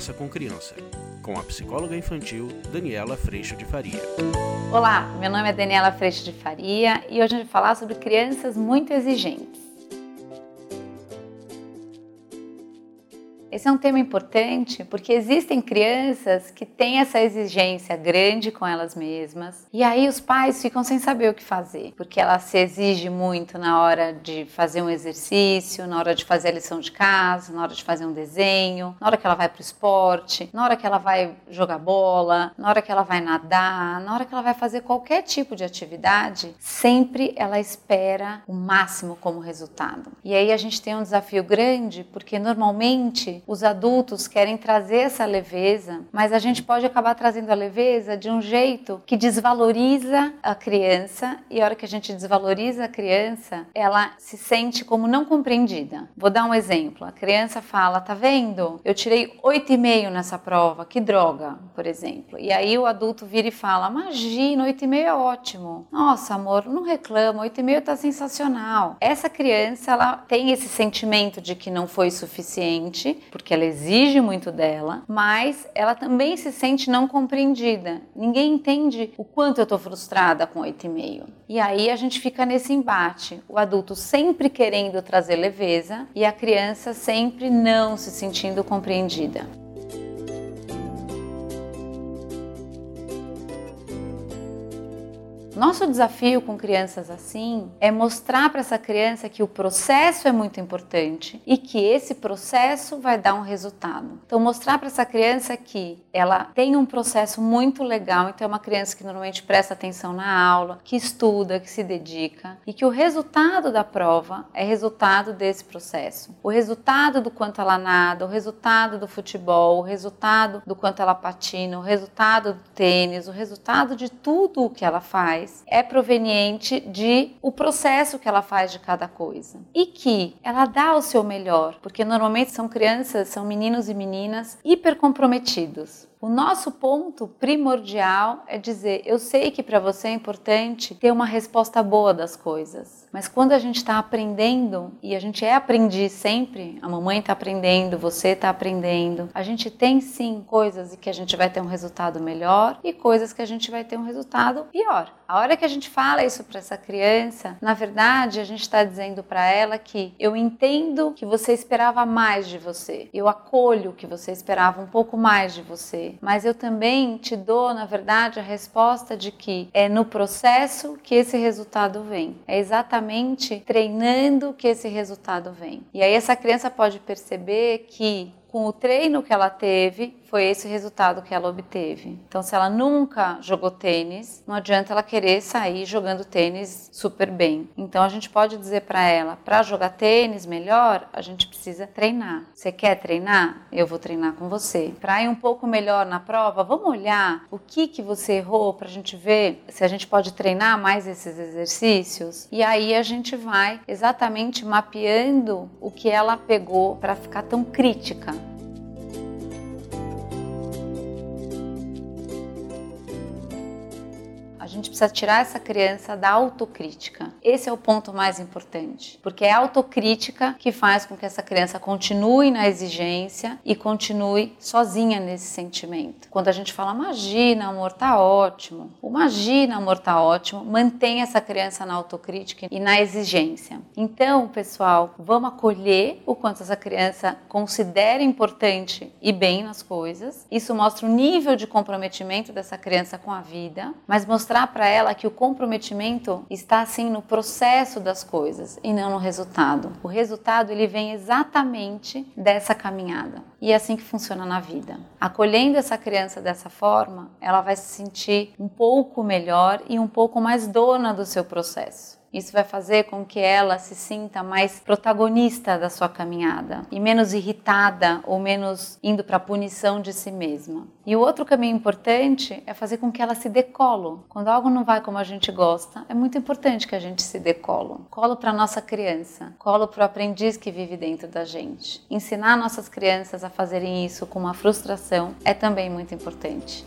Conversa com Criança, com a psicóloga infantil Daniela Freixo de Faria. Olá, meu nome é Daniela Freixo de Faria e hoje gente vai falar sobre crianças muito exigentes. Esse é um tema importante porque existem crianças que têm essa exigência grande com elas mesmas e aí os pais ficam sem saber o que fazer, porque ela se exige muito na hora de fazer um exercício, na hora de fazer a lição de casa, na hora de fazer um desenho, na hora que ela vai para o esporte, na hora que ela vai jogar bola, na hora que ela vai nadar, na hora que ela vai fazer qualquer tipo de atividade, sempre ela espera o máximo como resultado. E aí a gente tem um desafio grande porque normalmente os adultos querem trazer essa leveza, mas a gente pode acabar trazendo a leveza de um jeito que desvaloriza a criança e a hora que a gente desvaloriza a criança, ela se sente como não compreendida. Vou dar um exemplo. A criança fala: "Tá vendo? Eu tirei 8,5 nessa prova. Que droga", por exemplo. E aí o adulto vira e fala: "Imagina, 8,5 é ótimo. Nossa, amor, não reclama, 8,5 tá sensacional". Essa criança, ela tem esse sentimento de que não foi suficiente porque ela exige muito dela, mas ela também se sente não compreendida. Ninguém entende o quanto eu estou frustrada com 8,5. E aí a gente fica nesse embate, o adulto sempre querendo trazer leveza e a criança sempre não se sentindo compreendida. Nosso desafio com crianças assim é mostrar para essa criança que o processo é muito importante e que esse processo vai dar um resultado. Então, mostrar para essa criança que ela tem um processo muito legal, então é uma criança que normalmente presta atenção na aula, que estuda, que se dedica e que o resultado da prova é resultado desse processo. O resultado do quanto ela nada, o resultado do futebol, o resultado do quanto ela patina, o resultado do tênis, o resultado de tudo o que ela faz faz é proveniente de o processo que ela faz de cada coisa e que ela dá o seu melhor, porque normalmente são crianças, são meninos e meninas hiper comprometidos. O nosso ponto primordial é dizer: eu sei que para você é importante ter uma resposta boa das coisas, mas quando a gente está aprendendo, e a gente é aprendiz sempre, a mamãe está aprendendo, você está aprendendo, a gente tem sim coisas que a gente vai ter um resultado melhor e coisas que a gente vai ter um resultado pior. A hora que a gente fala isso para essa criança, na verdade a gente está dizendo para ela que eu entendo que você esperava mais de você, eu acolho que você esperava um pouco mais de você mas eu também te dou, na verdade, a resposta de que é no processo que esse resultado vem. É exatamente treinando que esse resultado vem. E aí essa criança pode perceber que com o treino que ela teve, foi esse resultado que ela obteve. Então, se ela nunca jogou tênis, não adianta ela querer sair jogando tênis super bem. Então, a gente pode dizer para ela: para jogar tênis melhor, a gente precisa treinar. Você quer treinar? Eu vou treinar com você. Para ir um pouco melhor na prova, vamos olhar o que que você errou para a gente ver se a gente pode treinar mais esses exercícios. E aí a gente vai exatamente mapeando o que ela pegou para ficar tão crítica gente precisa tirar essa criança da autocrítica. Esse é o ponto mais importante, porque é a autocrítica que faz com que essa criança continue na exigência e continue sozinha nesse sentimento. Quando a gente fala, imagina, amor, tá ótimo, imagina, amor, tá ótimo, mantém essa criança na autocrítica e na exigência. Então, pessoal, vamos acolher o quanto essa criança considera importante e bem nas coisas. Isso mostra o nível de comprometimento dessa criança com a vida, mas mostrar mostrar para ela que o comprometimento está assim no processo das coisas e não no resultado. O resultado ele vem exatamente dessa caminhada. E é assim que funciona na vida. Acolhendo essa criança dessa forma, ela vai se sentir um pouco melhor e um pouco mais dona do seu processo. Isso vai fazer com que ela se sinta mais protagonista da sua caminhada e menos irritada ou menos indo para a punição de si mesma. E o outro caminho importante é fazer com que ela se dê colo. Quando algo não vai como a gente gosta, é muito importante que a gente se dê colo. Colo para nossa criança, colo para o aprendiz que vive dentro da gente. Ensinar nossas crianças a fazerem isso com uma frustração é também muito importante.